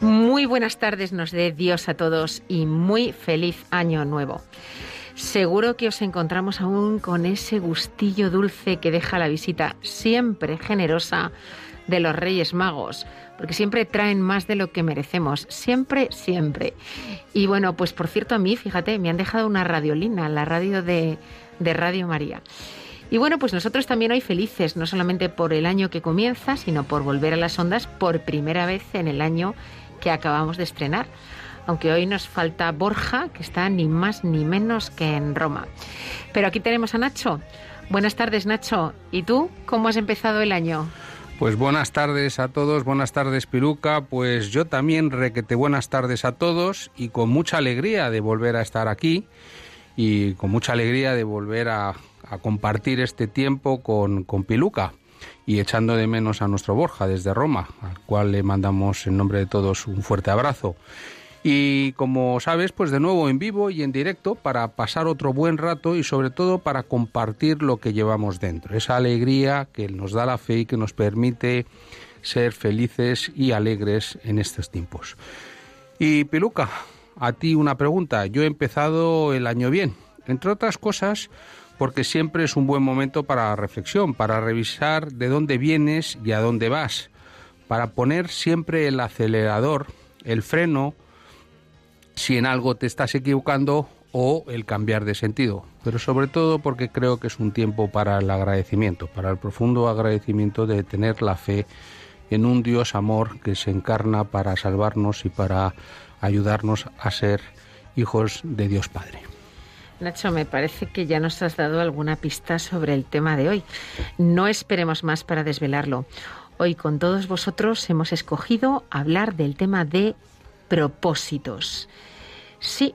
Muy buenas tardes nos dé Dios a todos y muy feliz año nuevo. Seguro que os encontramos aún con ese gustillo dulce que deja la visita siempre generosa de los Reyes Magos, porque siempre traen más de lo que merecemos, siempre, siempre. Y bueno, pues por cierto a mí, fíjate, me han dejado una radiolina, la radio de, de Radio María. Y bueno, pues nosotros también hoy felices, no solamente por el año que comienza, sino por volver a las ondas por primera vez en el año que acabamos de estrenar. Aunque hoy nos falta Borja, que está ni más ni menos que en Roma. Pero aquí tenemos a Nacho. Buenas tardes, Nacho. ¿Y tú cómo has empezado el año? Pues buenas tardes a todos, buenas tardes Piruca, pues yo también requete buenas tardes a todos y con mucha alegría de volver a estar aquí y con mucha alegría de volver a, a compartir este tiempo con, con Piluca y echando de menos a nuestro Borja desde Roma, al cual le mandamos en nombre de todos un fuerte abrazo. Y como sabes, pues de nuevo en vivo y en directo para pasar otro buen rato y sobre todo para compartir lo que llevamos dentro, esa alegría que nos da la fe y que nos permite ser felices y alegres en estos tiempos. Y Peluca, a ti una pregunta. Yo he empezado el año bien, entre otras cosas porque siempre es un buen momento para reflexión, para revisar de dónde vienes y a dónde vas, para poner siempre el acelerador, el freno, si en algo te estás equivocando o el cambiar de sentido, pero sobre todo porque creo que es un tiempo para el agradecimiento, para el profundo agradecimiento de tener la fe en un Dios amor que se encarna para salvarnos y para ayudarnos a ser hijos de Dios Padre. Nacho, me parece que ya nos has dado alguna pista sobre el tema de hoy. No esperemos más para desvelarlo. Hoy con todos vosotros hemos escogido hablar del tema de propósitos. Sí,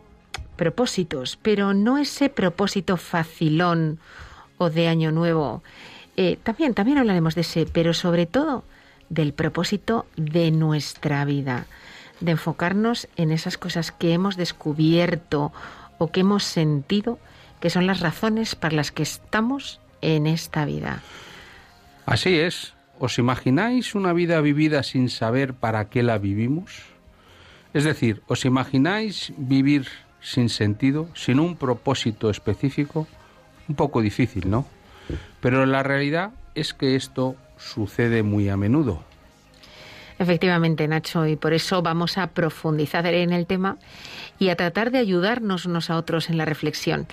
propósitos, pero no ese propósito facilón o de año nuevo. Eh, también, también hablaremos de ese, pero sobre todo del propósito de nuestra vida, de enfocarnos en esas cosas que hemos descubierto o que hemos sentido que son las razones para las que estamos en esta vida. Así es. ¿Os imagináis una vida vivida sin saber para qué la vivimos? Es decir, ¿os imagináis vivir sin sentido, sin un propósito específico? Un poco difícil, ¿no? Pero la realidad es que esto sucede muy a menudo. Efectivamente, Nacho, y por eso vamos a profundizar en el tema y a tratar de ayudarnos unos a otros en la reflexión.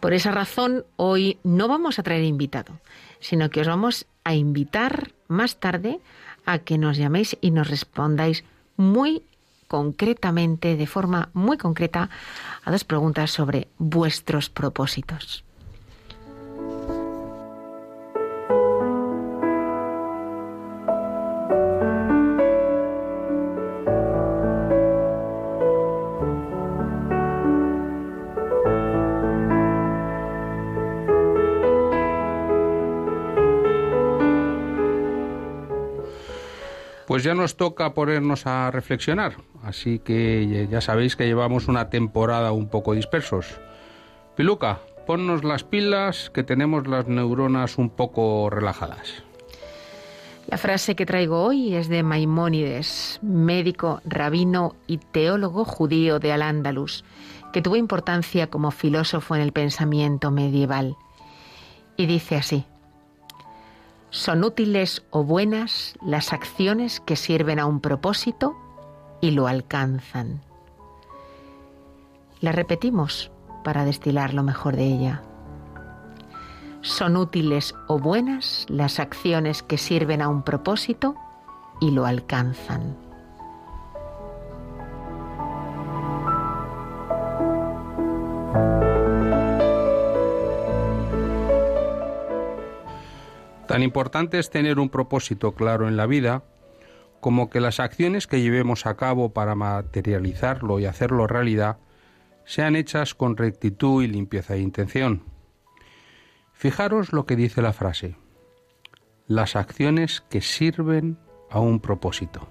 Por esa razón, hoy no vamos a traer invitado, sino que os vamos a invitar más tarde a que nos llaméis y nos respondáis muy concretamente, de forma muy concreta, a dos preguntas sobre vuestros propósitos. Pues ya nos toca ponernos a reflexionar, así que ya sabéis que llevamos una temporada un poco dispersos. Piluca, ponnos las pilas que tenemos las neuronas un poco relajadas. La frase que traigo hoy es de Maimónides, médico, rabino y teólogo judío de Al-Ándalus, que tuvo importancia como filósofo en el pensamiento medieval. Y dice así: Son útiles o buenas las acciones que sirven a un propósito y lo alcanzan. La repetimos para destilar lo mejor de ella. Son útiles o buenas las acciones que sirven a un propósito y lo alcanzan. Tan importante es tener un propósito claro en la vida como que las acciones que llevemos a cabo para materializarlo y hacerlo realidad sean hechas con rectitud y limpieza de intención. Fijaros lo que dice la frase, las acciones que sirven a un propósito.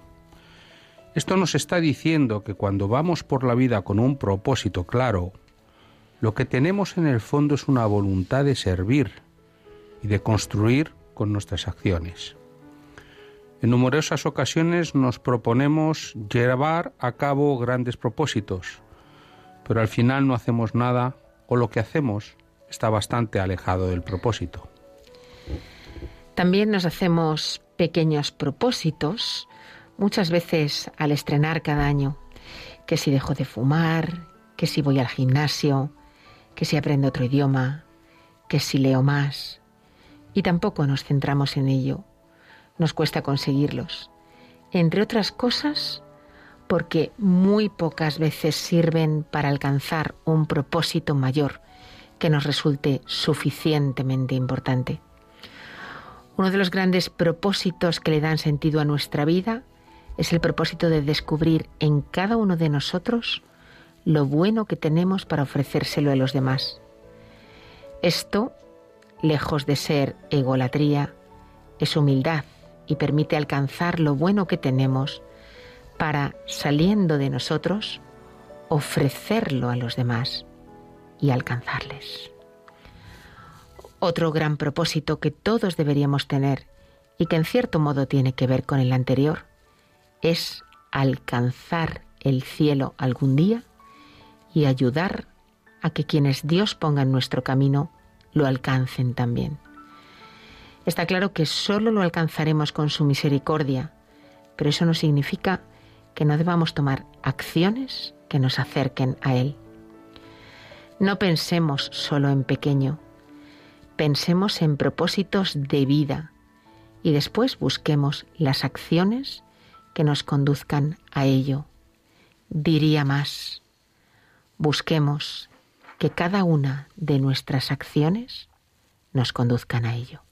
Esto nos está diciendo que cuando vamos por la vida con un propósito claro, lo que tenemos en el fondo es una voluntad de servir y de construir con nuestras acciones. En numerosas ocasiones nos proponemos llevar a cabo grandes propósitos, pero al final no hacemos nada o lo que hacemos está bastante alejado del propósito. También nos hacemos pequeños propósitos, muchas veces al estrenar cada año, que si dejo de fumar, que si voy al gimnasio, que si aprendo otro idioma, que si leo más. Y tampoco nos centramos en ello. Nos cuesta conseguirlos. Entre otras cosas, porque muy pocas veces sirven para alcanzar un propósito mayor que nos resulte suficientemente importante. Uno de los grandes propósitos que le dan sentido a nuestra vida es el propósito de descubrir en cada uno de nosotros lo bueno que tenemos para ofrecérselo a los demás. Esto, lejos de ser egolatría, es humildad y permite alcanzar lo bueno que tenemos para, saliendo de nosotros, ofrecerlo a los demás y alcanzarles. Otro gran propósito que todos deberíamos tener y que en cierto modo tiene que ver con el anterior es alcanzar el cielo algún día y ayudar a que quienes Dios ponga en nuestro camino lo alcancen también. Está claro que solo lo alcanzaremos con su misericordia, pero eso no significa que no debamos tomar acciones que nos acerquen a Él. No pensemos solo en pequeño, pensemos en propósitos de vida y después busquemos las acciones que nos conduzcan a ello. Diría más, busquemos que cada una de nuestras acciones nos conduzcan a ello.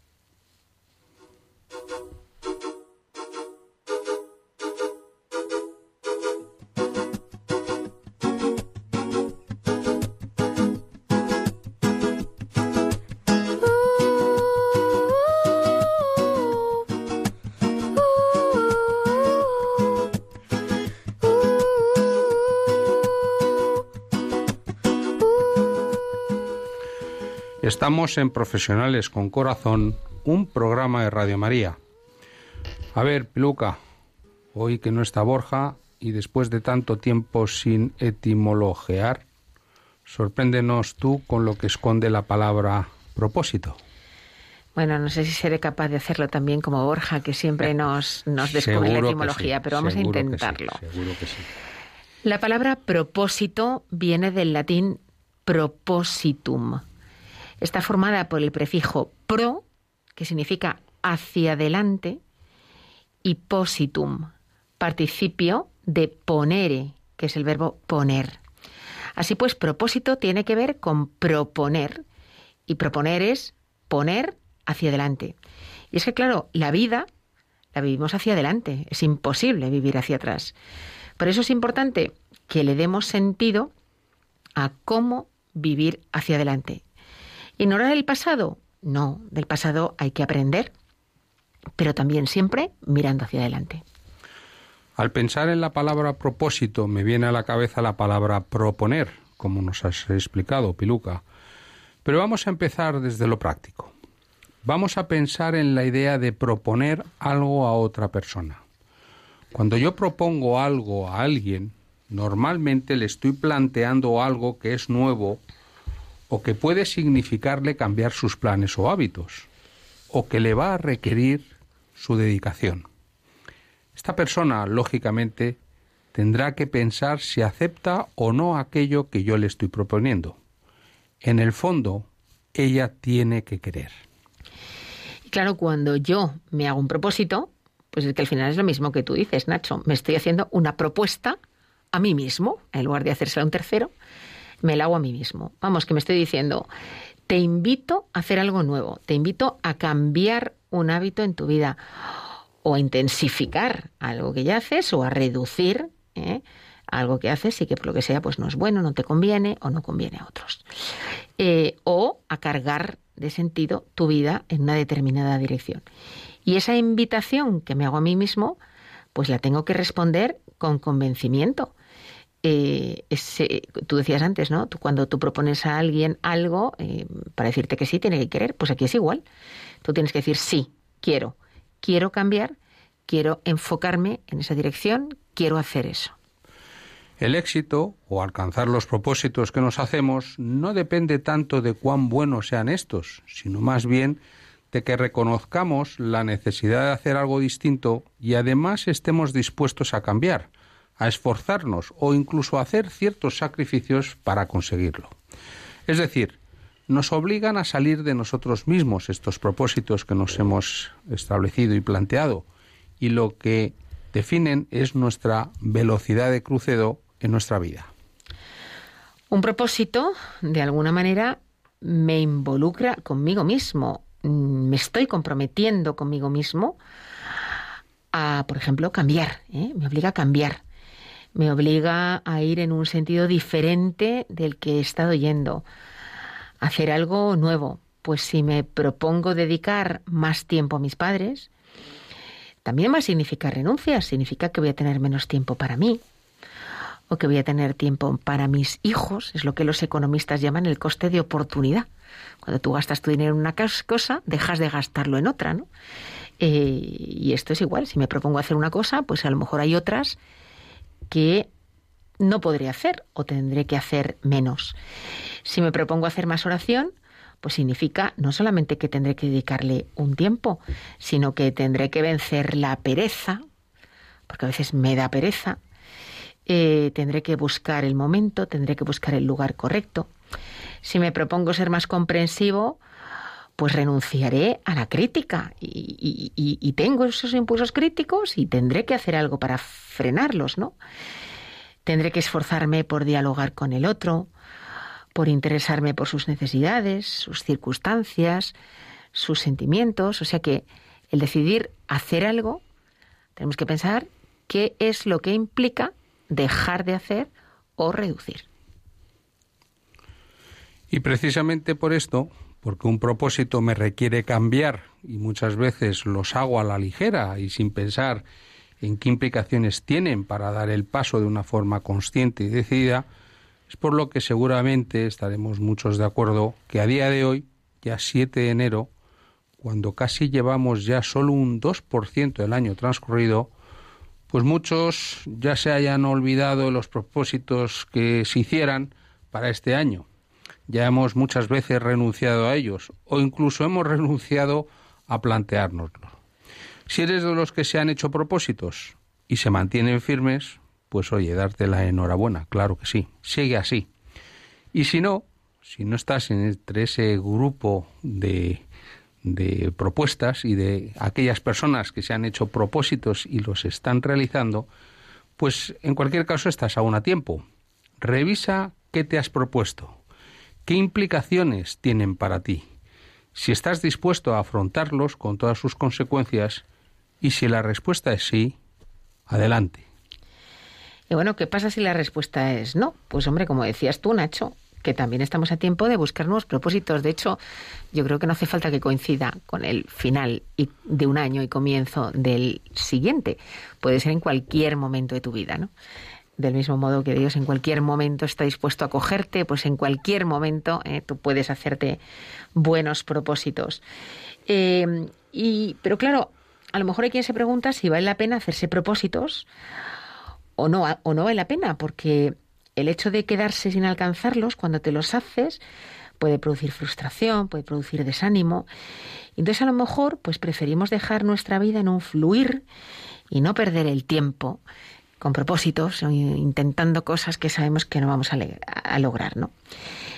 Estamos en Profesionales con Corazón, un programa de Radio María. A ver, Piluca, hoy que no está Borja y después de tanto tiempo sin etimologear, sorpréndenos tú con lo que esconde la palabra propósito. Bueno, no sé si seré capaz de hacerlo también como Borja, que siempre nos, nos descubre la Seguro etimología, sí, pero vamos a seguro que sí, intentarlo. seguro que sí. La palabra propósito viene del latín propositum. Está formada por el prefijo pro, que significa hacia adelante, y positum, participio de ponere, que es el verbo poner. Así pues, propósito tiene que ver con proponer, y proponer es poner hacia adelante. Y es que, claro, la vida la vivimos hacia adelante, es imposible vivir hacia atrás. Por eso es importante que le demos sentido a cómo vivir hacia adelante. ¿Ignorar el pasado? No, del pasado hay que aprender, pero también siempre mirando hacia adelante. Al pensar en la palabra propósito me viene a la cabeza la palabra proponer, como nos has explicado, Piluca. Pero vamos a empezar desde lo práctico. Vamos a pensar en la idea de proponer algo a otra persona. Cuando yo propongo algo a alguien, normalmente le estoy planteando algo que es nuevo o que puede significarle cambiar sus planes o hábitos, o que le va a requerir su dedicación. Esta persona, lógicamente, tendrá que pensar si acepta o no aquello que yo le estoy proponiendo. En el fondo, ella tiene que querer. Y claro, cuando yo me hago un propósito, pues es que al final es lo mismo que tú dices, Nacho. Me estoy haciendo una propuesta a mí mismo, en lugar de hacérsela a un tercero, me la hago a mí mismo. Vamos, que me estoy diciendo, te invito a hacer algo nuevo, te invito a cambiar un hábito en tu vida o a intensificar algo que ya haces o a reducir ¿eh? algo que haces y que por lo que sea pues no es bueno, no te conviene o no conviene a otros. Eh, o a cargar de sentido tu vida en una determinada dirección. Y esa invitación que me hago a mí mismo, pues la tengo que responder con convencimiento. Eh, ese, tú decías antes, ¿no? Cuando tú propones a alguien algo, eh, para decirte que sí, tiene que querer, pues aquí es igual. Tú tienes que decir sí, quiero, quiero cambiar, quiero enfocarme en esa dirección, quiero hacer eso. El éxito o alcanzar los propósitos que nos hacemos no depende tanto de cuán buenos sean estos, sino más bien de que reconozcamos la necesidad de hacer algo distinto y además estemos dispuestos a cambiar, a esforzarnos o incluso a hacer ciertos sacrificios para conseguirlo. Es decir, nos obligan a salir de nosotros mismos estos propósitos que nos hemos establecido y planteado y lo que definen es nuestra velocidad de crucero en nuestra vida. Un propósito, de alguna manera, me involucra conmigo mismo, me estoy comprometiendo conmigo mismo a, por ejemplo, cambiar, ¿eh? me obliga a cambiar, me obliga a ir en un sentido diferente del que he estado yendo, a hacer algo nuevo. Pues si me propongo dedicar más tiempo a mis padres, también va a significar significa que voy a tener menos tiempo para mí, o que voy a tener tiempo para mis hijos, es lo que los economistas llaman el coste de oportunidad. Cuando tú gastas tu dinero en una cosa, dejas de gastarlo en otra, ¿no? Eh, y esto es igual, si me propongo hacer una cosa, pues a lo mejor hay otras que no podré hacer o tendré que hacer menos. Si me propongo hacer más oración, pues significa no solamente que tendré que dedicarle un tiempo, sino que tendré que vencer la pereza, porque a veces me da pereza, eh, tendré que buscar el momento, tendré que buscar el lugar correcto. Si me propongo ser más comprensivo, pues renunciaré a la crítica y, tengo esos impulsos críticos y tendré que hacer algo para frenarlos, ¿no? Tendré que esforzarme por dialogar con el otro, por interesarme por sus necesidades, sus circunstancias, sus sentimientos. O sea que el decidir hacer algo, tenemos que pensar qué es lo que implica dejar de hacer o reducir. Y precisamente por esto, porque un propósito me requiere cambiar y muchas veces los hago a la ligera y sin pensar en qué implicaciones tienen para dar el paso de una forma consciente y decidida, es por lo que seguramente estaremos muchos de acuerdo que a día de hoy, ya 7 de enero, cuando casi llevamos ya solo un 2% del año transcurrido, pues muchos ya se hayan olvidado de los propósitos que se hicieran para este año ya hemos muchas veces renunciado a ellos o incluso hemos renunciado a planteárnoslo. Si eres de los que se han hecho propósitos y se mantienen firmes, pues oye, darte la enhorabuena, claro que sí, sigue así. Y si no, si no estás entre ese grupo de, de propuestas y de aquellas personas que se han hecho propósitos y los están realizando, pues en cualquier caso estás aún a tiempo. Revisa qué te has propuesto, ¿Qué implicaciones tienen para ti? Si estás dispuesto a afrontarlos con todas sus consecuencias y si la respuesta es sí, adelante. Y bueno, ¿qué pasa si la respuesta es no? Pues hombre, como decías tú, Nacho, que también estamos a tiempo de buscar nuevos propósitos. De hecho, yo creo que no hace falta que coincida con el final de un año y comienzo del siguiente. Puede ser en cualquier momento de tu vida, ¿no? Del mismo modo que Dios en cualquier momento está dispuesto a cogerte, pues en cualquier momento eh, tú puedes hacerte buenos propósitos. Eh, y, pero claro, a lo mejor hay quien se pregunta si vale la pena hacerse propósitos o no, o no vale la pena, porque el hecho de quedarse sin alcanzarlos cuando te los haces puede producir frustración, puede producir desánimo. Entonces a lo mejor pues preferimos dejar nuestra vida en un fluir y no perder el tiempo con propósitos, intentando cosas que sabemos que no vamos a, lograr, ¿no?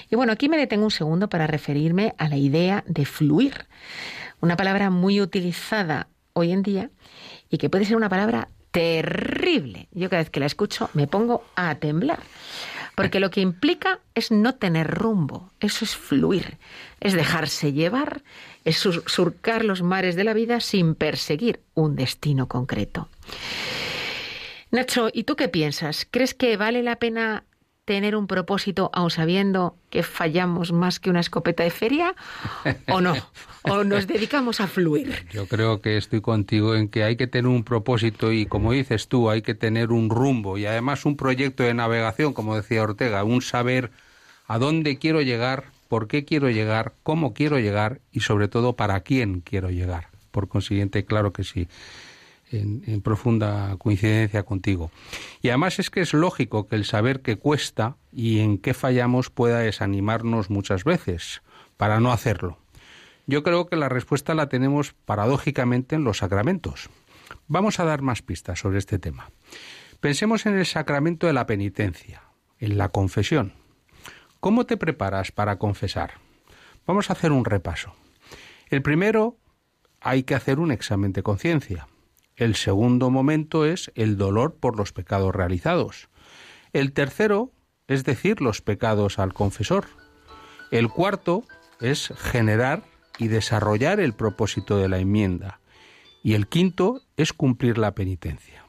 Y bueno, aquí me detengo un segundo para referirme a la idea de fluir, una palabra muy utilizada hoy en día y que puede ser una palabra terrible. Yo cada vez que la escucho me pongo a temblar. Porque lo que implica es no tener rumbo, eso es fluir, es dejarse llevar, es sur- surcar los mares de la vida sin perseguir un destino concreto. Nacho, ¿y tú qué piensas? ¿Crees que vale la pena tener un propósito aun sabiendo que fallamos más que una escopeta de feria? ¿O no? ¿O nos dedicamos a fluir? Yo creo que estoy contigo en que hay que tener un propósito y, como dices tú, hay que tener un rumbo y además un proyecto de navegación, como decía Ortega, un saber a dónde quiero llegar, por qué quiero llegar, cómo quiero llegar y, sobre todo, para quién quiero llegar. Por consiguiente, claro que sí, en, profunda coincidencia contigo. Y además es que es lógico que el saber qué cuesta y en qué fallamos pueda desanimarnos muchas veces para no hacerlo. Yo creo que la respuesta la tenemos paradójicamente en los sacramentos. Vamos a dar más pistas sobre este tema. Pensemos en el sacramento de la penitencia, en la confesión. ¿Cómo te preparas para confesar? Vamos a hacer un repaso. El primero, hay que hacer un examen de conciencia. El segundo momento es el dolor por los pecados realizados. El tercero es decir los pecados al confesor. El cuarto es generar y desarrollar el propósito de la enmienda. Y el quinto es cumplir la penitencia.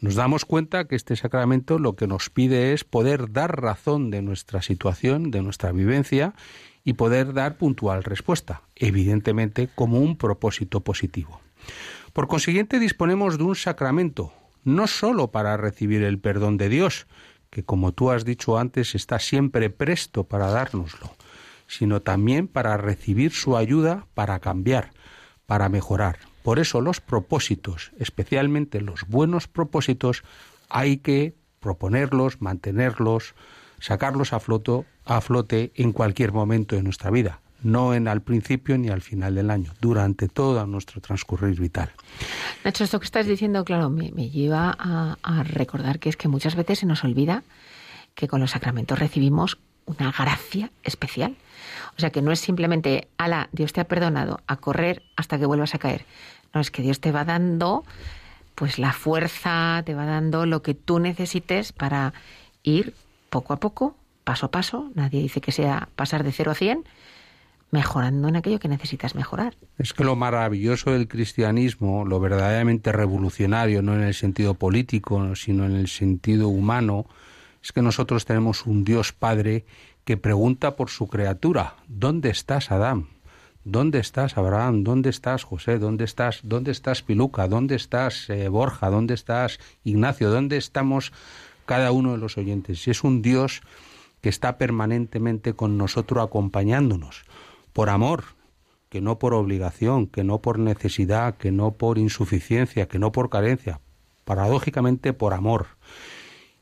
Nos damos cuenta que este sacramento lo que nos pide es poder dar razón de nuestra situación, de nuestra vivencia, y poder dar puntual respuesta, evidentemente como un propósito positivo. Por consiguiente, disponemos de un sacramento, no sólo para recibir el perdón de Dios, que como tú has dicho antes está siempre presto para dárnoslo, sino también para recibir su ayuda para cambiar, para mejorar. Por eso los propósitos, especialmente los buenos propósitos, hay que proponerlos, mantenerlos, sacarlos a, floto, a flote en cualquier momento de nuestra vida, no en al principio ni al final del año, durante todo nuestro transcurrir vital. Nacho, esto que estás diciendo, claro, me, lleva a, a recordar que es que muchas veces se nos olvida que con los sacramentos recibimos una gracia especial. O sea, que no es simplemente, ala, Dios te ha perdonado, a correr hasta que vuelvas a caer. No, es que Dios te va dando pues la fuerza, te va dando lo que tú necesites para ir poco a poco, paso a paso. Nadie dice que sea pasar de 0 a 100, mejorando en aquello que necesitas mejorar. Es que lo maravilloso del cristianismo, lo verdaderamente revolucionario, no en el sentido político, sino en el sentido humano, es que nosotros tenemos un Dios Padre que pregunta por su criatura, ¿dónde estás, Adán? ¿Dónde estás, Abraham? ¿Dónde estás, José? ¿Dónde estás, dónde estás, Piluca? ¿Dónde estás, eh, Borja? ¿Dónde estás, Ignacio? ¿Dónde estamos cada uno de los oyentes? Y es un Dios que está permanentemente con nosotros acompañándonos, por amor, que no por obligación, que no por necesidad, que no por insuficiencia, que no por carencia, paradójicamente por amor.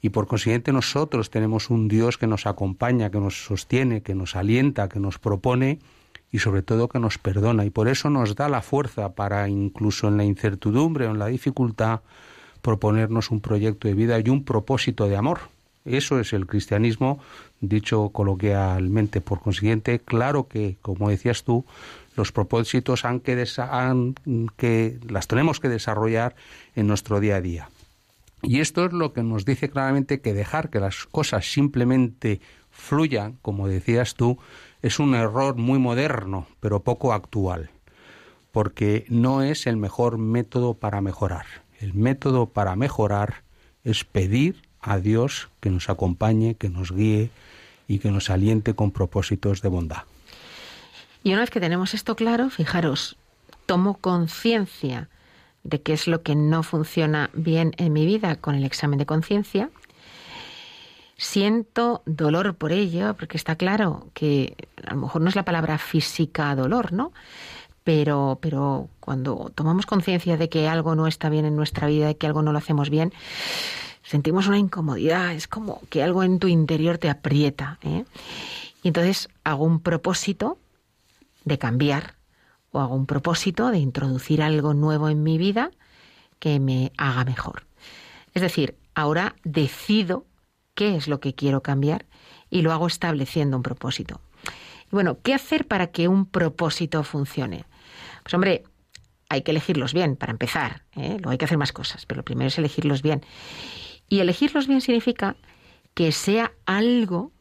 Y por consiguiente nosotros tenemos un Dios que nos acompaña, que nos sostiene, que nos alienta, que nos propone y sobre todo que nos perdona. Y por eso nos da la fuerza para incluso en la incertidumbre o en la dificultad proponernos un proyecto de vida y un propósito de amor. Eso es el cristianismo, dicho coloquialmente. Por consiguiente, claro que, como decías tú, los propósitos han que, han que las tenemos que desarrollar en nuestro día a día. Y esto es lo que nos dice claramente que dejar que las cosas simplemente fluyan, como decías tú, es un error muy moderno, pero poco actual, porque no es el mejor método para mejorar. El método para mejorar es pedir a Dios que nos acompañe, que nos guíe y que nos aliente con propósitos de bondad. Y una vez que tenemos esto claro, fijaros, tomo conciencia de qué es lo que no funciona bien en mi vida con el examen de conciencia. Siento dolor por ello, porque está claro que a lo mejor no es la palabra física dolor, ¿no? Pero, pero cuando tomamos conciencia de que algo no está bien en nuestra vida, de que algo no lo hacemos bien, sentimos una incomodidad, es como que algo en tu interior te aprieta. ¿eh? Y entonces hago un propósito de cambiar o hago un propósito de introducir algo nuevo en mi vida que me haga mejor. Es decir, ahora decido qué es lo que quiero cambiar y lo hago estableciendo un propósito. Y bueno, ¿qué hacer para que un propósito funcione? Pues hombre, hay que elegirlos bien, para empezar. ¿eh? Luego hay que hacer más cosas, pero lo primero es elegirlos bien. Y elegirlos bien significa que sea algo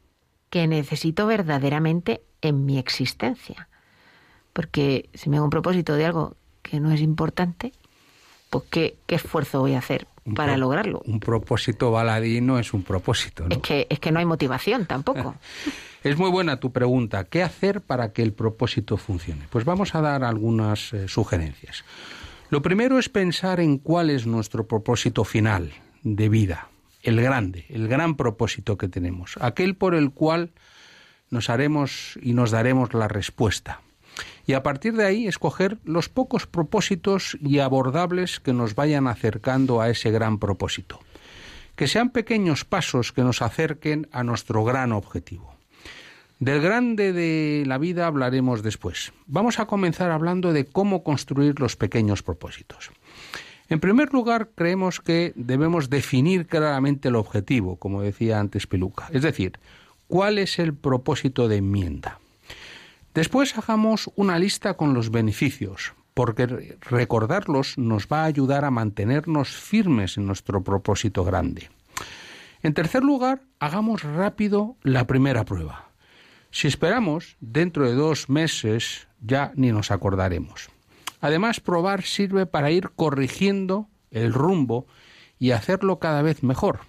que necesito verdaderamente en mi existencia. Porque si me hago un propósito de algo que no es importante, pues ¿qué, qué esfuerzo voy a hacer Un para pro- lograrlo? Un propósito baladí no es un propósito, ¿no? Es que, es que no hay motivación tampoco. Es muy buena tu pregunta. ¿Qué hacer para que el propósito funcione? Pues vamos a dar algunas eh, sugerencias. Lo primero es pensar en cuál es nuestro propósito final de vida, el grande, el gran propósito que tenemos, aquel por el cual nos haremos y nos daremos la respuesta. Y a partir de ahí escoger los pocos propósitos y abordables que nos vayan acercando a ese gran propósito. Que sean pequeños pasos que nos acerquen a nuestro gran objetivo. Del grande de la vida hablaremos después. Vamos a comenzar hablando de cómo construir los pequeños propósitos. En primer lugar, creemos que debemos definir claramente el objetivo, como decía antes Peluca, es decir, cuál es el propósito de enmienda. Después hagamos una lista con los beneficios, porque re- recordarlos nos va a ayudar a mantenernos firmes en nuestro propósito grande. En tercer lugar, hagamos rápido la primera prueba. Si esperamos, dentro de dos meses ya ni nos acordaremos. Además, probar sirve para ir corrigiendo el rumbo y hacerlo cada vez mejor.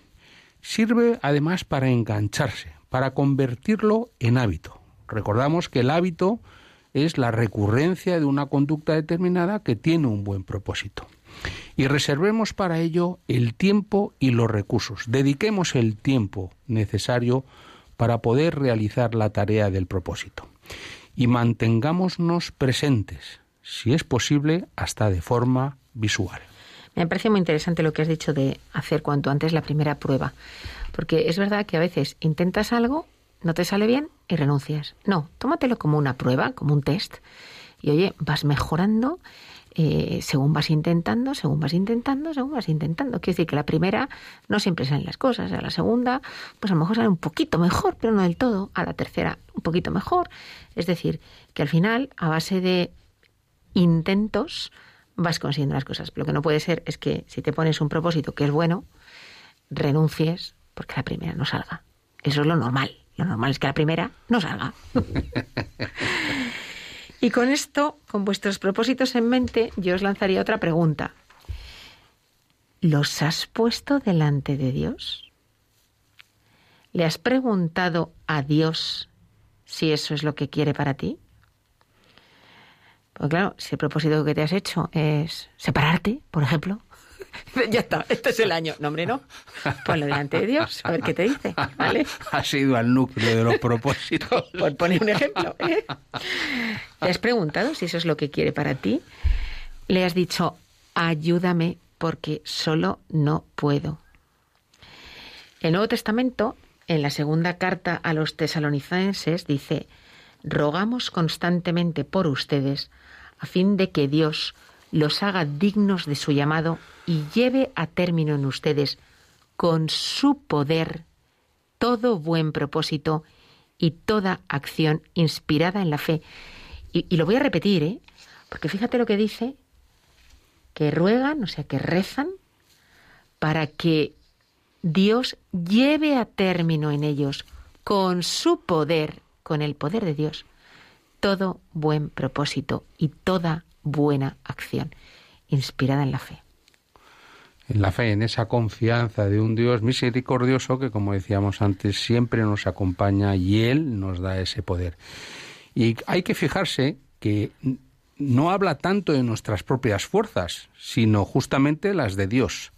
Sirve además para engancharse, para convertirlo en hábito. Recordamos que el hábito es la recurrencia de una conducta determinada que tiene un buen propósito. Y reservemos para ello el tiempo y los recursos. Dediquemos el tiempo necesario para poder realizar la tarea del propósito. Y mantengámonos presentes, si es posible, hasta de forma visual. Me parece muy interesante lo que has dicho de hacer cuanto antes la primera prueba. Porque es verdad que a veces intentas algo, no te sale bien y renuncias. No, tómatelo como una prueba, como un test. Y oye, vas mejorando eh, según vas intentando, según vas intentando, según vas intentando. Quiere decir que la primera no siempre salen las cosas. A la segunda, pues a lo mejor sale un poquito mejor, pero no del todo. A la tercera, un poquito mejor. Es decir, que al final, a base de intentos, vas consiguiendo las cosas. Lo que no puede ser es que si te pones un propósito que es bueno, renuncies porque la primera no salga. Eso es lo normal. Lo normal es que la primera no salga. y con esto, con vuestros propósitos en mente, yo os lanzaría otra pregunta. ¿Los has puesto delante de Dios? ¿Le has preguntado a Dios si eso es lo que quiere para ti? Pues claro, si el propósito que te has hecho es separarte, por ejemplo, ya está, este es el año. No, hombre, no. Ponlo delante de Dios, a ver qué te dice, ¿vale? Has ido al núcleo de los propósitos. Por poner un ejemplo. ¿eh? ¿Le has preguntado si eso es lo que quiere para ti? Le has dicho, ayúdame porque solo no puedo. El Nuevo Testamento, en la segunda carta a los tesalonicenses, dice, rogamos constantemente por ustedes a fin de que Dios los haga dignos de su llamado y lleve a término en ustedes con su poder todo buen propósito y toda acción inspirada en la fe. Y, y lo voy a repetir, ¿eh? porque fíjate lo que dice, que ruegan, o sea, que rezan, para que Dios lleve a término en ellos, con su poder, con el poder de Dios, todo buen propósito y toda buena acción, inspirada en la fe. en la fe, en esa confianza de un Dios misericordioso que, como decíamos antes, siempre nos acompaña y Él nos da ese poder. Y hay que fijarse que no habla tanto de nuestras propias fuerzas, sino justamente las de Dios.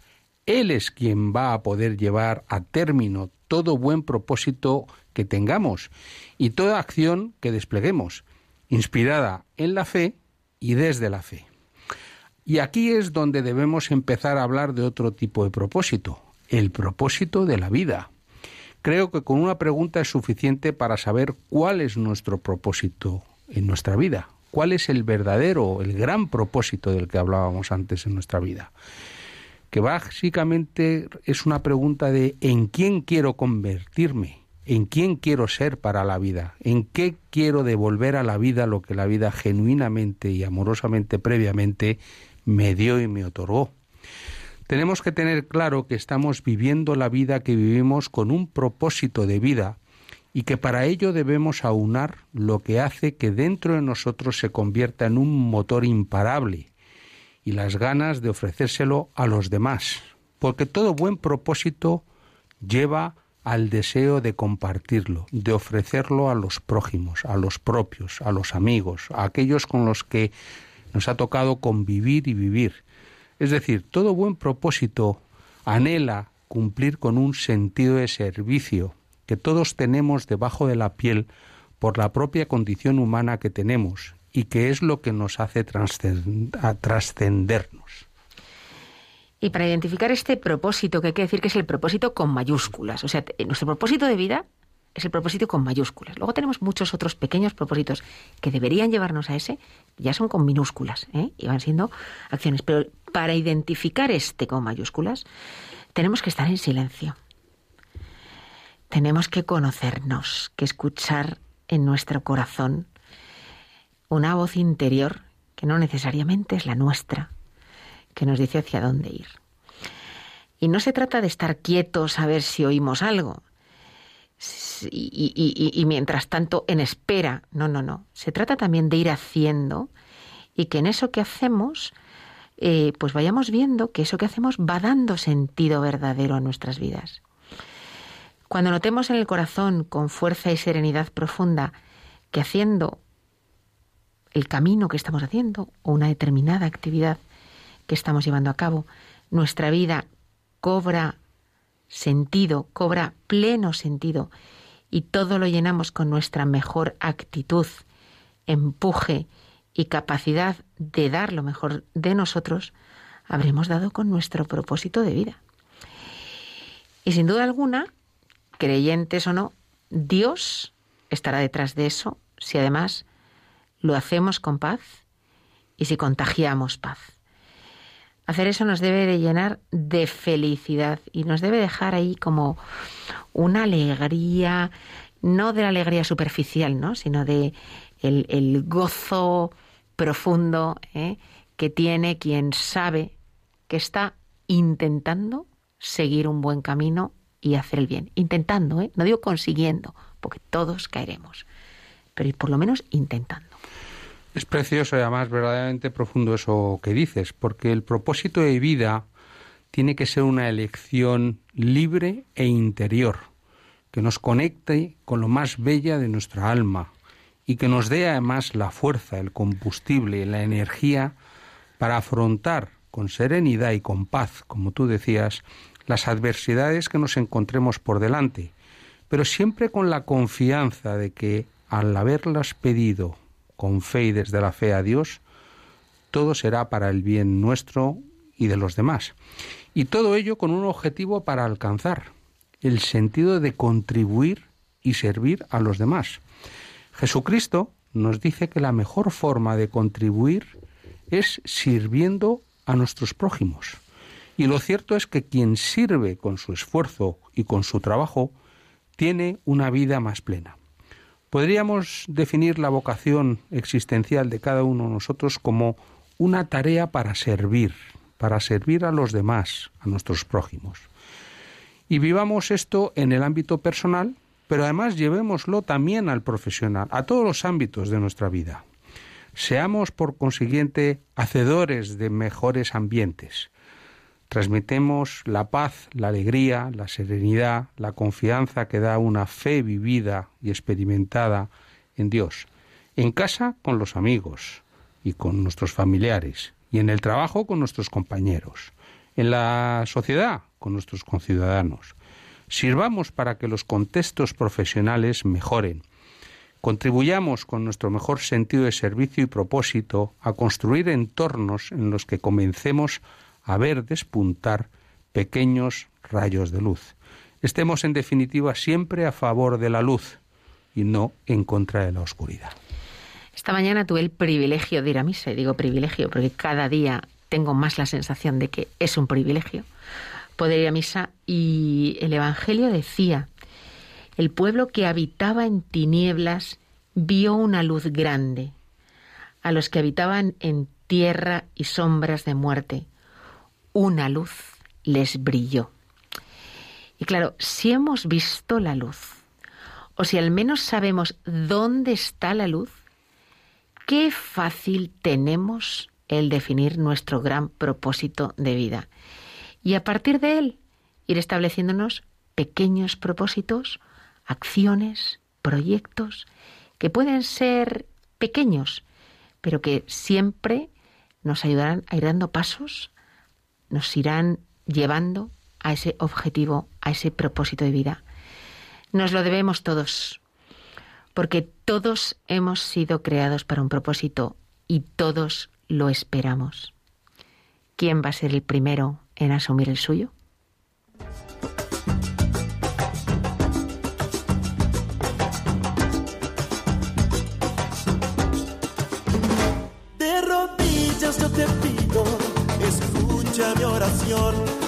Él es quien va a poder llevar a término todo buen propósito que tengamos y toda acción que despleguemos, inspirada en la fe y desde la fe. Y aquí es donde debemos empezar a hablar de otro tipo de propósito, el propósito de la vida. Creo que con una pregunta es suficiente para saber cuál es nuestro propósito en nuestra vida, cuál es el verdadero, el gran propósito del que hablábamos antes en nuestra vida. Que básicamente es una pregunta de ¿en quién quiero convertirme? ¿En quién quiero ser para la vida? ¿En qué quiero devolver a la vida lo que la vida genuinamente y amorosamente previamente me dio y me otorgó. Tenemos que tener claro que estamos viviendo la vida que vivimos con un propósito de vida y que para ello debemos aunar lo que hace que dentro de nosotros se convierta en un motor imparable y las ganas de ofrecérselo a los demás, porque todo buen propósito lleva al deseo de compartirlo, de ofrecerlo a los prójimos, a los propios, a los amigos, a aquellos con los que nos ha tocado convivir y vivir. Es decir, todo buen propósito anhela cumplir con un sentido de servicio que todos tenemos debajo de la piel por la propia condición humana que tenemos y que es lo que nos hace trascendernos. Y para identificar este propósito, que hay que decir que es el propósito con mayúsculas, o sea, nuestro propósito de vida es el propósito con mayúsculas. Luego tenemos muchos otros pequeños propósitos que deberían llevarnos a ese, ya son con minúsculas, ¿eh? y van siendo acciones. Pero para identificar este con mayúsculas, tenemos que estar en silencio. Tenemos que conocernos, que escuchar en nuestro corazón una voz interior que no necesariamente es la nuestra, que nos dice hacia dónde ir. Y no se trata de estar quietos a ver si oímos algo, y, mientras tanto en espera. No, no, no. Se trata también de ir haciendo y que en eso que hacemos, eh, pues vayamos viendo que eso que hacemos va dando sentido verdadero a nuestras vidas. Cuando notemos en el corazón con fuerza y serenidad profunda que haciendo el camino que estamos haciendo o una determinada actividad que estamos llevando a cabo, nuestra vida cobra sentido, cobra pleno sentido y todo lo llenamos con nuestra mejor actitud, empuje y capacidad de dar lo mejor de nosotros, habremos dado con nuestro propósito de vida. Y sin duda alguna, creyentes o no, Dios estará detrás de eso si además lo hacemos con paz y si contagiamos paz. Hacer eso nos debe de llenar de felicidad y nos debe dejar ahí como una alegría, no de la alegría superficial, ¿no? sino de el, gozo profundo ¿eh? que tiene quien sabe que está intentando seguir un buen camino y hacer el bien. Intentando, ¿eh? no digo consiguiendo, porque todos caeremos, pero por lo menos intentando. Es precioso y además verdaderamente profundo eso que dices, porque el propósito de vida tiene que ser una elección libre e interior, que nos conecte con lo más bella de nuestra alma y que nos dé además la fuerza, el combustible, la energía para afrontar con serenidad y con paz, como tú decías, las adversidades que nos encontremos por delante, pero siempre con la confianza de que al haberlas pedido con fe y desde la fe a Dios, todo será para el bien nuestro y de los demás. Y todo ello con un objetivo para alcanzar, el sentido de contribuir y servir a los demás. Jesucristo nos dice que la mejor forma de contribuir es sirviendo a nuestros prójimos. Y lo cierto es que quien sirve con su esfuerzo y con su trabajo tiene una vida más plena. Podríamos definir la vocación existencial de cada uno de nosotros como una tarea para servir, para servir a los demás, a nuestros prójimos. Y vivamos esto en el ámbito personal, pero además llevémoslo también al profesional, a todos los ámbitos de nuestra vida. Seamos, por consiguiente, hacedores de mejores ambientes. Transmitemos la paz, la alegría, la serenidad, la confianza que da una fe vivida y experimentada en Dios. En casa con los amigos y con nuestros familiares. Y en el trabajo con nuestros compañeros. En la sociedad con nuestros conciudadanos. Sirvamos para que los contextos profesionales mejoren. Contribuyamos con nuestro mejor sentido de servicio y propósito a construir entornos en los que comencemos a ver despuntar pequeños rayos de luz. Estemos, en definitiva, siempre a favor de la luz y no en contra de la oscuridad. Esta mañana tuve el privilegio de ir a misa, y digo privilegio porque cada día tengo más la sensación de que es un privilegio poder ir a misa y el Evangelio decía, el pueblo que habitaba en tinieblas vio una luz grande. A los que habitaban en tierra y sombras de muerte, una luz les brilló. Y claro, si hemos visto la luz, o si al menos sabemos dónde está la luz, qué fácil tenemos el definir nuestro gran propósito de vida. Y a partir de él, ir estableciéndonos pequeños propósitos, acciones, proyectos, que pueden ser pequeños, pero que siempre nos ayudarán a ir dando pasos nos irán llevando a ese objetivo, a ese propósito de vida. Nos lo debemos todos, porque todos hemos sido creados para un propósito y todos lo esperamos. ¿Quién va a ser el primero en asumir el suyo? Escucha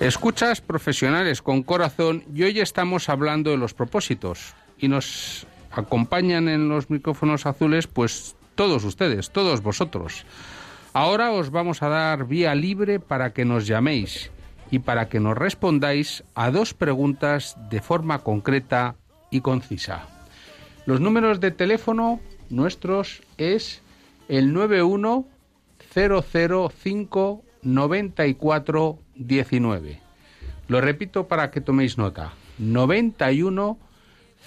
Escuchas profesionales con corazón y hoy estamos hablando de los propósitos y nos acompañan en los micrófonos azules pues todos ustedes, todos vosotros. Ahora os vamos a dar vía libre para que nos llaméis y para que nos respondáis a dos preguntas de forma concreta y concisa. Los números de teléfono nuestros es el 91005 9419. Lo repito para que toméis nota. 91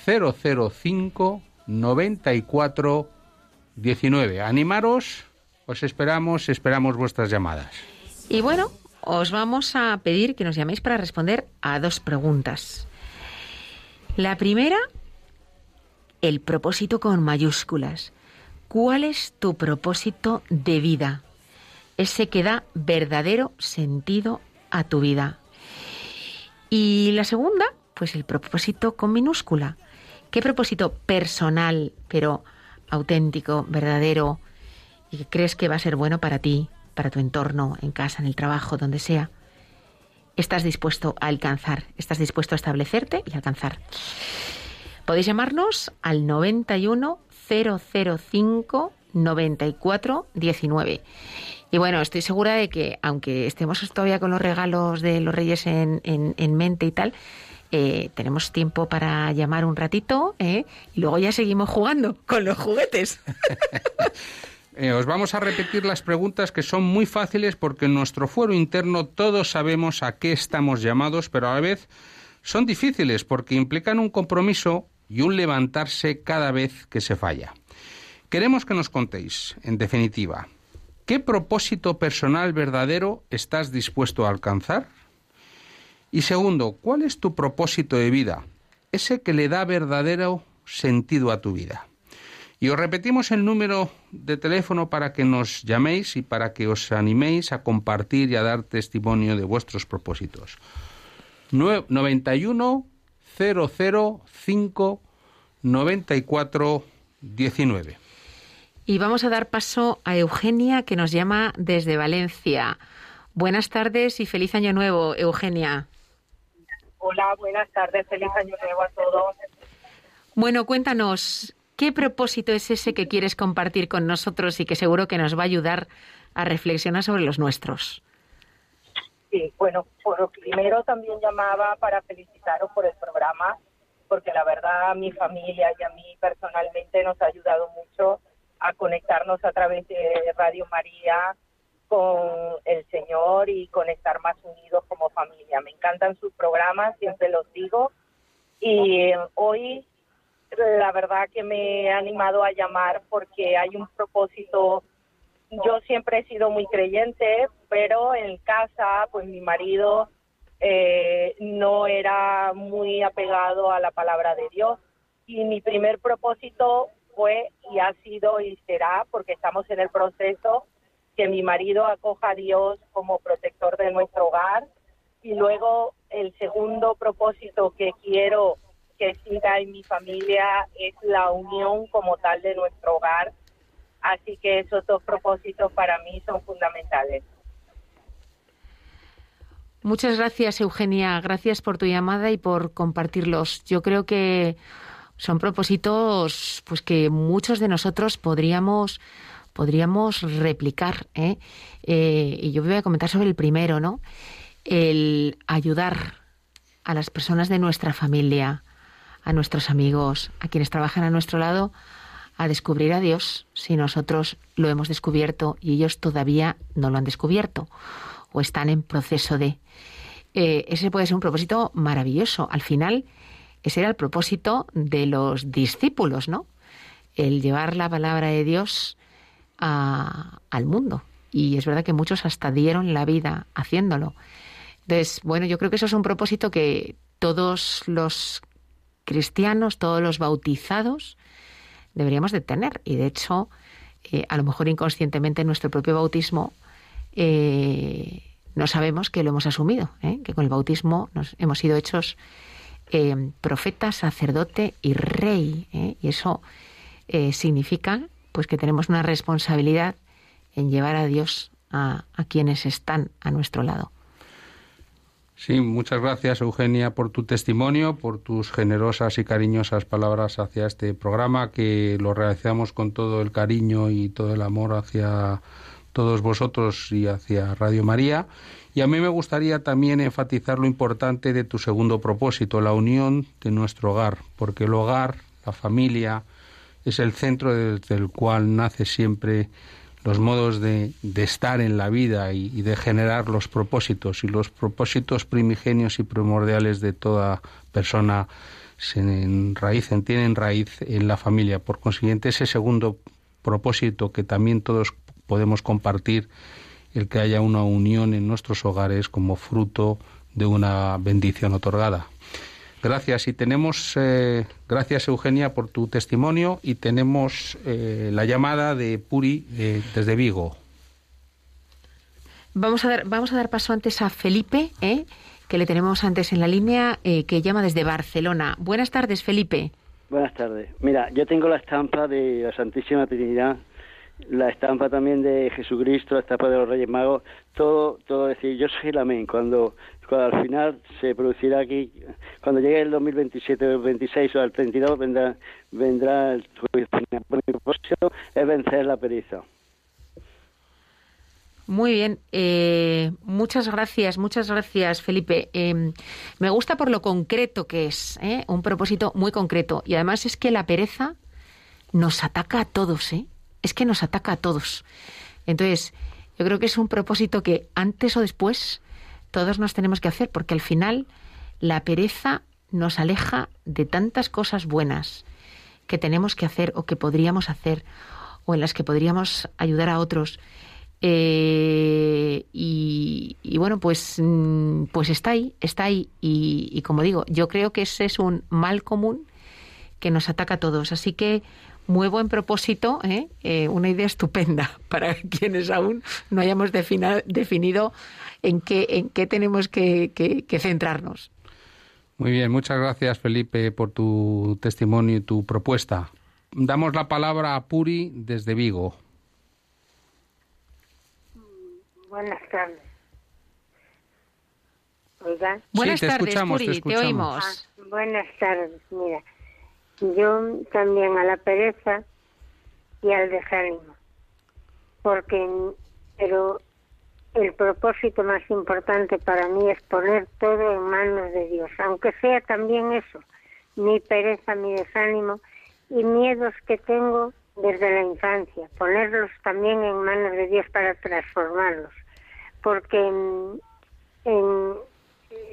005 94 19. Animaros, os esperamos, esperamos vuestras llamadas. Y bueno, os vamos a pedir que nos llaméis para responder a dos preguntas. La primera, el propósito con mayúsculas. ¿Cuál es tu propósito de vida? Ese que da verdadero sentido a tu vida. Y la segunda, pues el propósito con minúscula. ¿Qué propósito personal, pero auténtico, verdadero, y que crees que va a ser bueno para ti, para tu entorno, en casa, en el trabajo, donde sea, estás dispuesto a alcanzar, estás dispuesto a establecerte y alcanzar. Podéis llamarnos al 91 005 94 19. Y bueno, estoy segura de que, aunque estemos todavía con los regalos de los Reyes en, en- en mente y tal, eh, tenemos tiempo para llamar un ratito ¿eh? y luego ya seguimos jugando con los juguetes. Eh, os vamos a repetir las preguntas que son muy fáciles porque en nuestro fuero interno todos sabemos a qué estamos llamados, pero a la vez son difíciles porque implican un compromiso y un levantarse cada vez que se falla. Queremos que nos contéis, en definitiva, ¿qué propósito personal verdadero estás dispuesto a alcanzar? Y segundo, ¿cuál es tu propósito de vida? Ese que le da verdadero sentido a tu vida. Y os repetimos el número de teléfono para que nos llaméis y para que os animéis a compartir y a dar testimonio de vuestros propósitos. Nue- 91 005 94 19. Y vamos a dar paso a Eugenia, que nos llama desde Valencia. Buenas tardes y feliz año nuevo, Eugenia. Hola, buenas tardes, feliz año nuevo a todos. Bueno, cuéntanos, ¿qué propósito es ese que quieres compartir con nosotros y que seguro que nos va a ayudar a reflexionar sobre los nuestros? Sí, bueno, por primero también llamaba para felicitaros por el programa, porque la verdad a mi familia y a mí personalmente nos ha ayudado mucho a conectarnos a través de Radio María con el Señor y con estar más unidos como familia. Me encantan sus programas, siempre los digo. Y hoy la verdad que me he animado a llamar porque hay un propósito. Yo siempre he sido muy creyente, pero en casa, pues mi marido eh, no era muy apegado a la palabra de Dios. Y mi primer propósito fue y ha sido y será, porque estamos en el proceso, que mi marido acoja a Dios como protector de nuestro hogar. Y luego el segundo propósito que quiero que siga en mi familia es la unión como tal de nuestro hogar. Así que esos dos propósitos para mí son fundamentales. Muchas gracias, Eugenia. Gracias por tu llamada y por compartirlos. Yo creo que son propósitos pues que muchos de nosotros podríamos podríamos replicar. ¿eh? Eh, y yo voy a comentar sobre el primero, ¿no? El ayudar a las personas de nuestra familia, a nuestros amigos, a quienes trabajan a nuestro lado, a descubrir a Dios si nosotros lo hemos descubierto y ellos todavía no lo han descubierto o están en proceso de. Eh, ese puede ser un propósito maravilloso. Al final, ese era el propósito de los discípulos, ¿no? El llevar la palabra de Dios al mundo. Y es verdad que muchos hasta dieron la vida haciéndolo. Entonces, bueno, yo creo que eso es un propósito que todos los cristianos, todos los bautizados, deberíamos de tener. Y de hecho, eh, a lo mejor inconscientemente en nuestro propio bautismo eh, no sabemos que lo hemos asumido, ¿eh? que con el bautismo nos hemos sido hechos profeta, sacerdote y rey. Y eso significa pues que tenemos una responsabilidad en llevar a Dios a, quienes están a nuestro lado. Sí, muchas gracias Eugenia por tu testimonio, por tus generosas y cariñosas palabras hacia este programa que lo realizamos con todo el cariño y todo el amor hacia todos vosotros y hacia Radio María. Y a mí me gustaría también enfatizar lo importante de tu segundo propósito, la unión de nuestro hogar, porque el hogar, la familia, es el centro desde el cual nace siempre los modos de, estar en la vida y, de generar los propósitos y los propósitos primigenios y primordiales de toda persona se enraícen, tienen raíz en la familia. Por consiguiente, ese segundo propósito que también todos podemos compartir, el que haya una unión en nuestros hogares como fruto de una bendición otorgada. Gracias. Y tenemos, eh, gracias Eugenia por tu testimonio y tenemos eh, la llamada de Puri eh, desde Vigo. Vamos a, dar, vamos a dar paso antes a Felipe, que le tenemos antes en la línea, que llama desde Barcelona. Buenas tardes, Felipe. Buenas tardes. Mira, yo tengo la estampa de la Santísima Trinidad, la estampa también de Jesucristo, la estampa de los Reyes Magos, todo, todo decir, yo soy el amén. Cuando cuando al final se producirá aquí, cuando llegue el 2027 o el 26 o el 32, vendrá, vendrá el propósito es vencer la pereza. Muy bien, eh, muchas gracias, muchas gracias, Felipe. Em, me gusta por lo concreto que es, ¿eh? un propósito muy concreto. Y además es que la pereza nos ataca a todos, ¿eh? Es que nos ataca a todos. Entonces, yo creo que es un propósito que antes o después todos nos tenemos que hacer, porque al final la pereza nos aleja de tantas cosas buenas que tenemos que hacer o que podríamos hacer o en las que podríamos ayudar a otros. Eh, y, bueno, pues, mm, pues está ahí, está ahí. Y, como digo, yo creo que ese es un mal común que nos ataca a todos. Así que muy buen propósito, ¿eh? Eh, una idea estupenda para quienes aún no hayamos definido en qué, en qué tenemos que, centrarnos. Muy bien, muchas gracias Felipe por tu testimonio y tu propuesta. Damos la palabra a Puri desde Vigo. Buenas tardes. Oiga. Buenas te tardes, escuchamos, te Puri, te, escuchamos. oímos. Ah, buenas tardes, mira. Yo también a la pereza y al desánimo. Porque, pero el propósito más importante para mí es poner todo en manos de Dios, aunque sea también eso, mi pereza, mi desánimo y miedos que tengo desde la infancia, ponerlos también en manos de Dios para transformarlos. Porque en, en,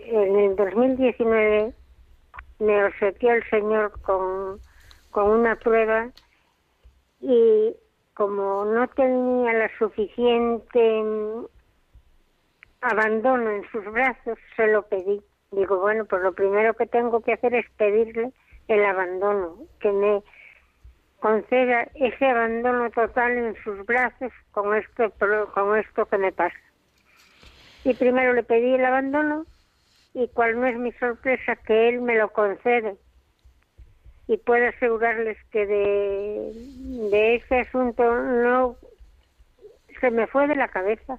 en el 2019 me obsequió el Señor con, con una prueba y como no tenía la suficiente mm, abandono en sus brazos, se lo pedí. Digo, bueno, pues lo primero que tengo que hacer es pedirle el abandono, que me conceda ese abandono total en sus brazos con esto, con esto que me pasa. Y primero le pedí el abandono y cuál no es mi sorpresa que él me lo concede. Y puedo asegurarles que de, de ese asunto no se me fue de la cabeza.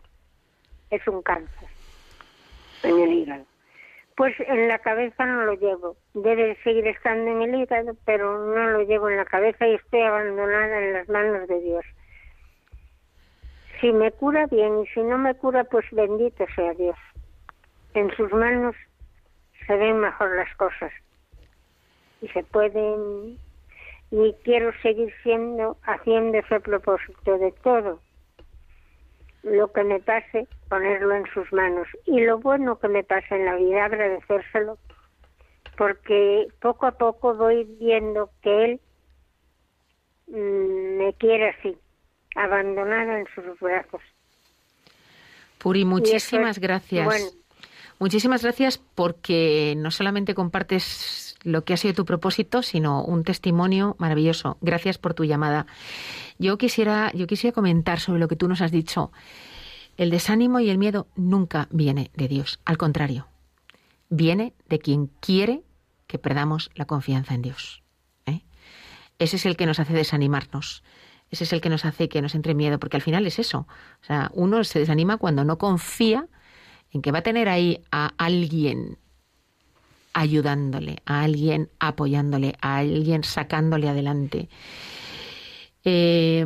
Es un cáncer en el hígado. Pues en la cabeza no lo llevo. Debe seguir estando en el hígado, pero no lo llevo en la cabeza y estoy abandonada en las manos de Dios. Si me cura, bien, y si no me cura, pues bendito sea Dios. En sus manos se ven mejor las cosas y se pueden y quiero seguir siendo haciendo ese propósito de todo lo que me pase ponerlo en sus manos y lo bueno que me pasa en la vida agradecérselo porque poco a poco voy viendo que él mm, me quiere así abandonada en sus brazos Puri, muchísimas es- gracias. bueno. Muchísimas gracias porque no solamente compartes lo que ha sido tu propósito, sino un testimonio maravilloso. Gracias por tu llamada. Yo quisiera, yo quisiera comentar sobre lo que tú nos has dicho. El desánimo y el miedo nunca viene de Dios, al contrario, viene de quien quiere que perdamos la confianza en Dios. ¿eh? Ese es el que nos hace desanimarnos. Ese es el que nos hace que nos entre miedo, porque al final es eso. O sea, uno se desanima cuando no confía en que va a tener ahí a alguien ayudándole, a alguien apoyándole, a alguien sacándole adelante. Eh,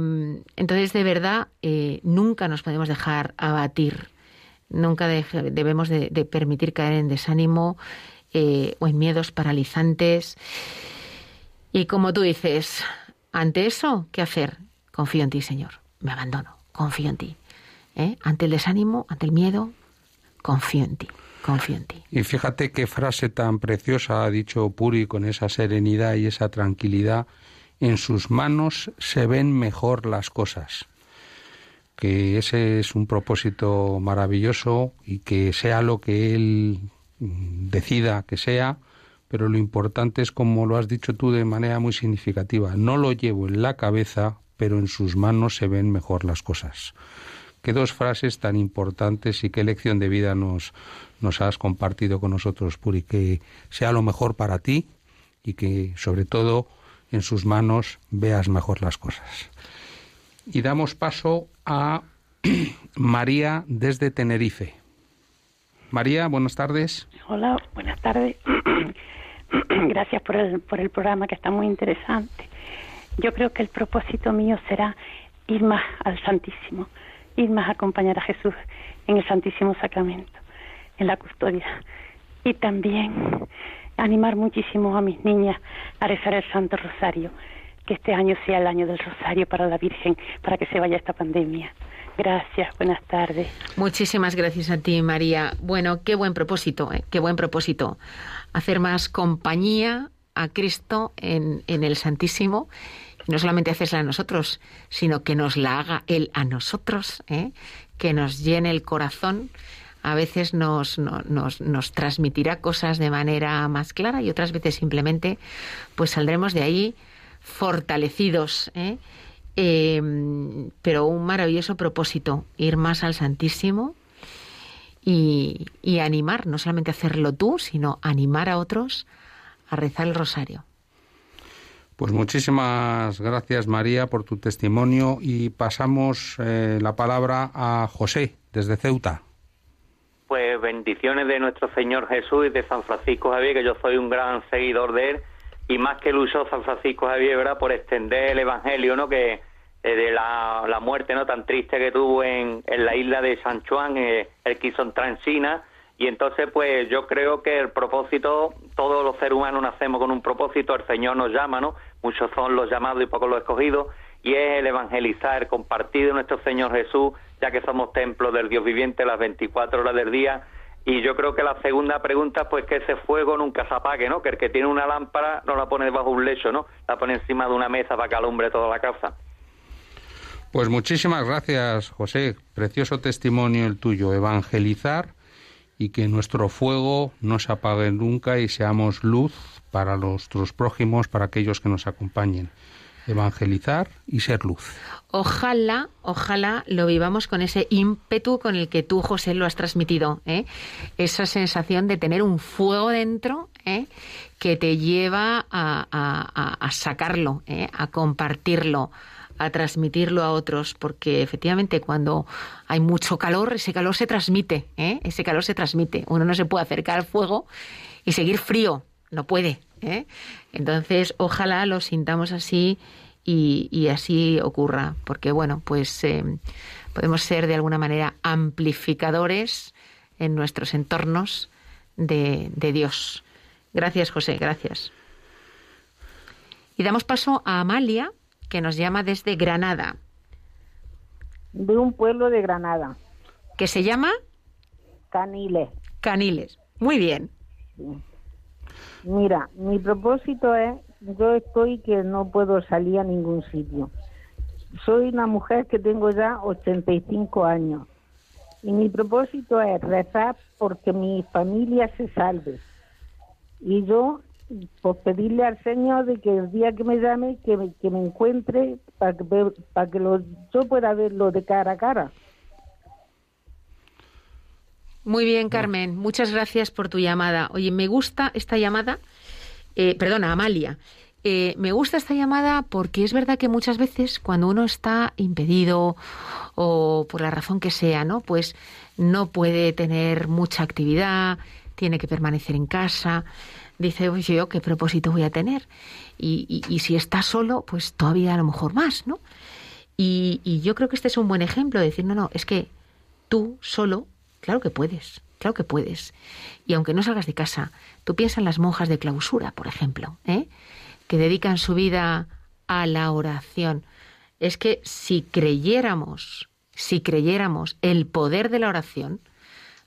entonces, de verdad, eh, nunca nos podemos dejar abatir, nunca debemos de, de permitir caer en desánimo eh, o en miedos paralizantes. Y como tú dices, ante eso, ¿qué hacer? Confío en ti, Señor. Me abandono. Confío en ti. ¿Eh? Ante el desánimo, ante el miedo, confío en ti. En ti. Y fíjate qué frase tan preciosa ha dicho Puri con esa serenidad y esa tranquilidad. En sus manos se ven mejor las cosas. Que ese es un propósito maravilloso y que sea lo que él decida que sea, pero lo importante es como lo has dicho tú de manera muy significativa. No lo llevo en la cabeza, pero en sus manos se ven mejor las cosas. Qué dos frases tan importantes y qué lección de vida nos, nos has compartido con nosotros, Puri. Que sea lo mejor para ti y que, sobre todo, en sus manos veas mejor las cosas. Y damos paso a María desde Tenerife. María, buenas tardes. Hola, buenas tardes. Gracias por el, por el programa que está muy interesante. Yo creo que el propósito mío será ir más al Santísimo, ir más a acompañar a Jesús en el Santísimo Sacramento, en la custodia. Y también animar muchísimo a mis niñas a rezar el Santo Rosario, que este año sea el año del Rosario para la Virgen, para que se vaya esta pandemia. Gracias, buenas tardes. Muchísimas gracias a ti, María. Bueno, qué buen propósito, ¿eh? qué buen propósito. Hacer más compañía a Cristo en, en el Santísimo. No solamente hacérsela a nosotros, sino que nos la haga Él a nosotros, ¿eh? que nos llene el corazón. A veces nos, no- nos, nos transmitirá cosas de manera más clara y otras veces simplemente pues saldremos de ahí fortalecidos. ¿eh? Eh, pero un maravilloso propósito, ir más al Santísimo y, y animar, no solamente hacerlo tú, sino animar a otros a rezar el rosario. Pues muchísimas gracias María por tu testimonio y pasamos eh, la palabra a José desde Ceuta. Pues bendiciones de nuestro Señor Jesús y de San Francisco Javier, que yo soy un gran seguidor de él y más que usó San Francisco Javier, ¿verdad? Por extender el Evangelio, ¿no? Que eh, de la, la, muerte, ¿no? Tan triste que tuvo en, en la isla de San Juan, eh, él quiso entrar en China y entonces, pues yo creo que el propósito, todos los seres humanos nacemos con un propósito, el Señor nos llama, ¿no? Muchos son los llamados y pocos los escogidos, y es el evangelizar, el compartir de nuestro Señor Jesús, ya que somos templos del Dios viviente las 24 horas del día. Y yo creo que la segunda pregunta, pues que ese fuego nunca se apague, ¿no? Que el que tiene una lámpara no la pone debajo de un lecho, ¿no? La pone encima de una mesa para que alumbre toda la casa. Pues muchísimas gracias, José. Precioso testimonio el tuyo. Evangelizar y que nuestro fuego no se apague nunca y seamos luz para nuestros prójimos, para aquellos que nos acompañen. Evangelizar y ser luz. Ojalá, ojalá lo vivamos con ese ímpetu con el que tú, José, lo has transmitido. ¿eh? Esa sensación de tener un fuego dentro ¿eh? que te lleva a, a, a sacarlo, ¿eh? a compartirlo, a transmitirlo a otros, porque efectivamente cuando hay mucho calor, ese calor se transmite, ¿eh? ese calor se transmite. Uno no se puede acercar al fuego y seguir frío, no puede. ¿eh? Entonces, ojalá lo sintamos así y, así ocurra, porque bueno, pues eh, podemos ser de alguna manera amplificadores en nuestros entornos de Dios. Gracias, José, gracias. Y damos paso a Amalia, que nos llama desde Granada. De un pueblo de Granada. ¿Que se llama? Caniles. Caniles. Muy bien. Sí. Mira, mi propósito es, yo estoy que no puedo salir a ningún sitio. Soy una mujer que tengo ya 85 años. Y mi propósito es rezar porque mi familia se salve. Y yo pues pedirle al Señor de que el día que me llame, que me, que me encuentre para que, para que yo pueda verlo de cara a cara. Muy bien, Carmen. Muchas gracias por tu llamada. Oye, me gusta esta llamada. Eh, perdona, Amalia. Eh, me gusta esta llamada porque es verdad que muchas veces cuando uno está impedido o por la razón que sea, ¿no? Pues no puede tener mucha actividad, tiene que permanecer en casa dice, oye, yo qué propósito voy a tener. Y, y, si está solo, pues todavía a lo mejor más, ¿no? Y, y yo creo que este es un buen ejemplo de decir, no, no, es que tú solo, claro que puedes, claro que puedes. Y aunque no salgas de casa, tú piensas en las monjas de clausura, por ejemplo, ¿eh? que dedican su vida a la oración. Es que si creyéramos, si creyéramos el poder de la oración,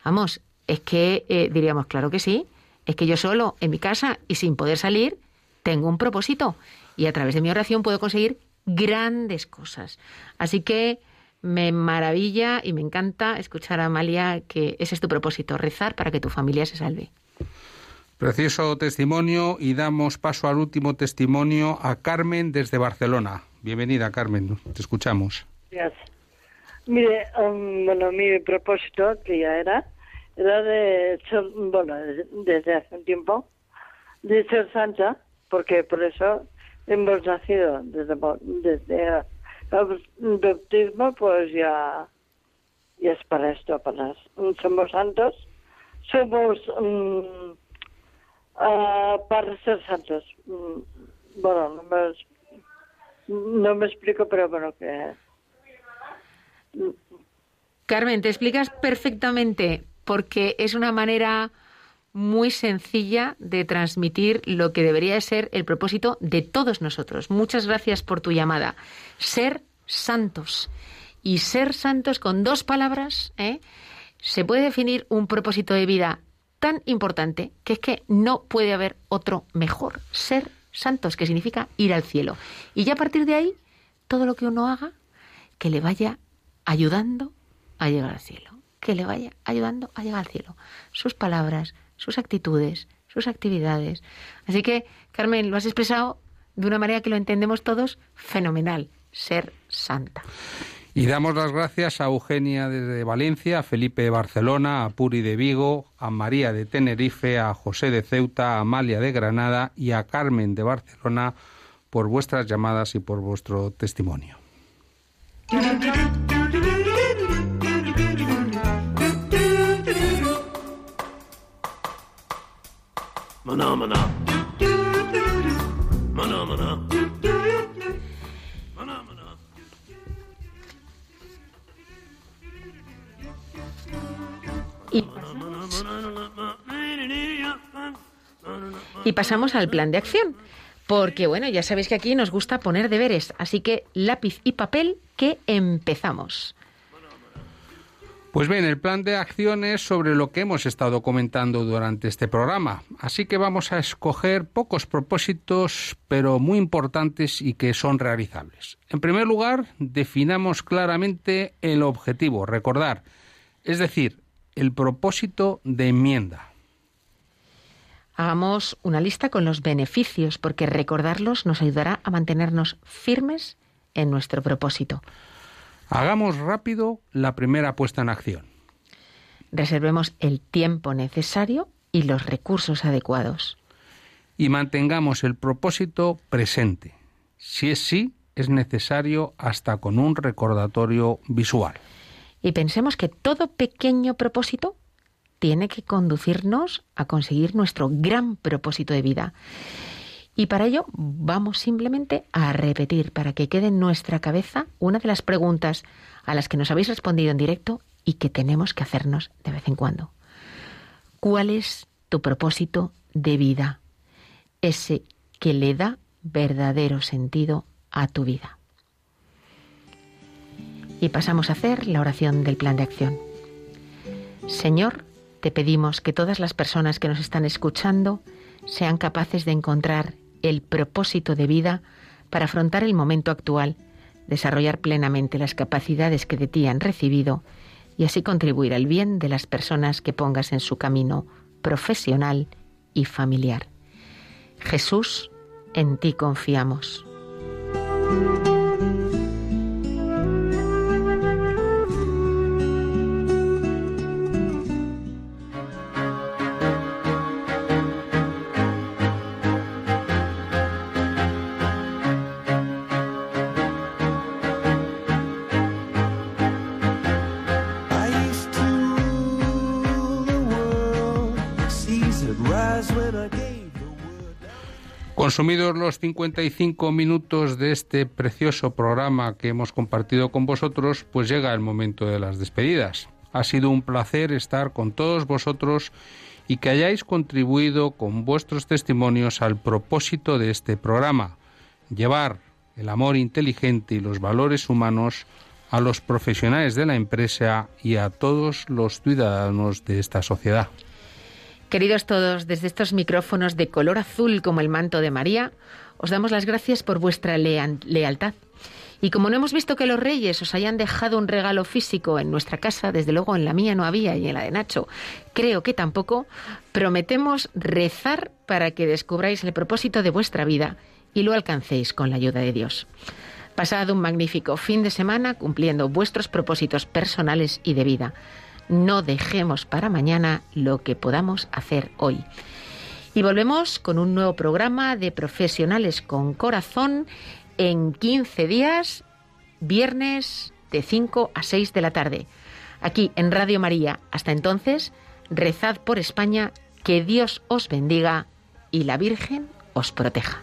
vamos, es que eh, diríamos, claro que sí, es que yo solo, en mi casa y sin poder salir, tengo un propósito y a través de mi oración puedo conseguir grandes cosas. Así que me maravilla y me encanta escuchar a Amalia que ese es tu propósito, rezar para que tu familia se salve. Precioso testimonio y damos paso al último testimonio a Carmen desde Barcelona. Bienvenida, Carmen, te escuchamos. Gracias. Mire, um, bueno, mi propósito, que ya era, era de bueno, desde hace un tiempo, de ser santa, porque por eso hemos nacido desde, desde el bautismo, pues ya, ya es para esto, para somos santos, somos um, para ser santos. Um, bueno, no me, no me explico, pero bueno, que... Carmen, te explicas perfectamente porque es una manera muy sencilla de transmitir lo que debería ser el propósito de todos nosotros. Muchas gracias por tu llamada. Ser santos. Y ser santos con dos palabras, ¿eh? se puede definir un propósito de vida tan importante que es que no puede haber otro mejor. Ser santos, que significa ir al cielo. Y ya a partir de ahí, todo lo que uno haga, que le vaya ayudando a llegar al cielo que le vaya ayudando a llegar al cielo. Sus palabras, sus actitudes, sus actividades. Así que, Carmen, lo has expresado de una manera que lo entendemos todos fenomenal, ser santa. Y damos las gracias a Eugenia desde Valencia, a Felipe de Barcelona, a Puri de Vigo, a María de Tenerife, a José de Ceuta, a Amalia de Granada y a Carmen de Barcelona por vuestras llamadas y por vuestro testimonio. Maná, maná. Maná, maná. Maná, maná. Y, y pasamos al plan de acción. Porque bueno, ya sabéis que aquí nos gusta poner deberes, así que lápiz y papel que empezamos. Pues bien, el plan de acción es sobre lo que hemos estado comentando durante este programa. Así que vamos a escoger pocos propósitos, pero muy importantes y que son realizables. En primer lugar, definamos claramente el objetivo, recordar, es decir, el propósito de enmienda. Hagamos una lista con los beneficios, porque recordarlos nos ayudará a mantenernos firmes en nuestro propósito. Hagamos rápido la primera puesta en acción. Reservemos el tiempo necesario y los recursos adecuados. Y mantengamos el propósito presente. Si es sí, es necesario hasta con un recordatorio visual. Y pensemos que todo pequeño propósito tiene que conducirnos a conseguir nuestro gran propósito de vida. Y para ello vamos simplemente a repetir para que quede en nuestra cabeza una de las preguntas a las que nos habéis respondido en directo y que tenemos que hacernos de vez en cuando. ¿Cuál es tu propósito de vida? Ese que le da verdadero sentido a tu vida. Y pasamos a hacer la oración del plan de acción. Señor, te pedimos que todas las personas que nos están escuchando sean capaces de encontrar el propósito de vida para afrontar el momento actual, desarrollar plenamente las capacidades que de ti han recibido y así contribuir al bien de las personas que pongas en su camino profesional y familiar. Jesús, en ti confiamos. Consumidos los 55 minutos de este precioso programa que hemos compartido con vosotros, pues llega el momento de las despedidas. Ha sido un placer estar con todos vosotros y que hayáis contribuido con vuestros testimonios al propósito de este programa, llevar el amor inteligente y los valores humanos a los profesionales de la empresa y a todos los ciudadanos de esta sociedad. Queridos todos, desde estos micrófonos de color azul como el manto de María, os damos las gracias por vuestra lea- lealtad. Y como no hemos visto que los reyes os hayan dejado un regalo físico en nuestra casa, desde luego en la mía no había y en la de Nacho, creo que tampoco, prometemos rezar para que descubráis el propósito de vuestra vida y lo alcancéis con la ayuda de Dios. Pasad un magnífico fin de semana cumpliendo vuestros propósitos personales y de vida. No dejemos para mañana lo que podamos hacer hoy. Y volvemos con un nuevo programa de Profesionales con Corazón en 15 días, viernes de 5 a 6 de la tarde, aquí en Radio María. Hasta entonces, rezad por España, que Dios os bendiga y la Virgen os proteja.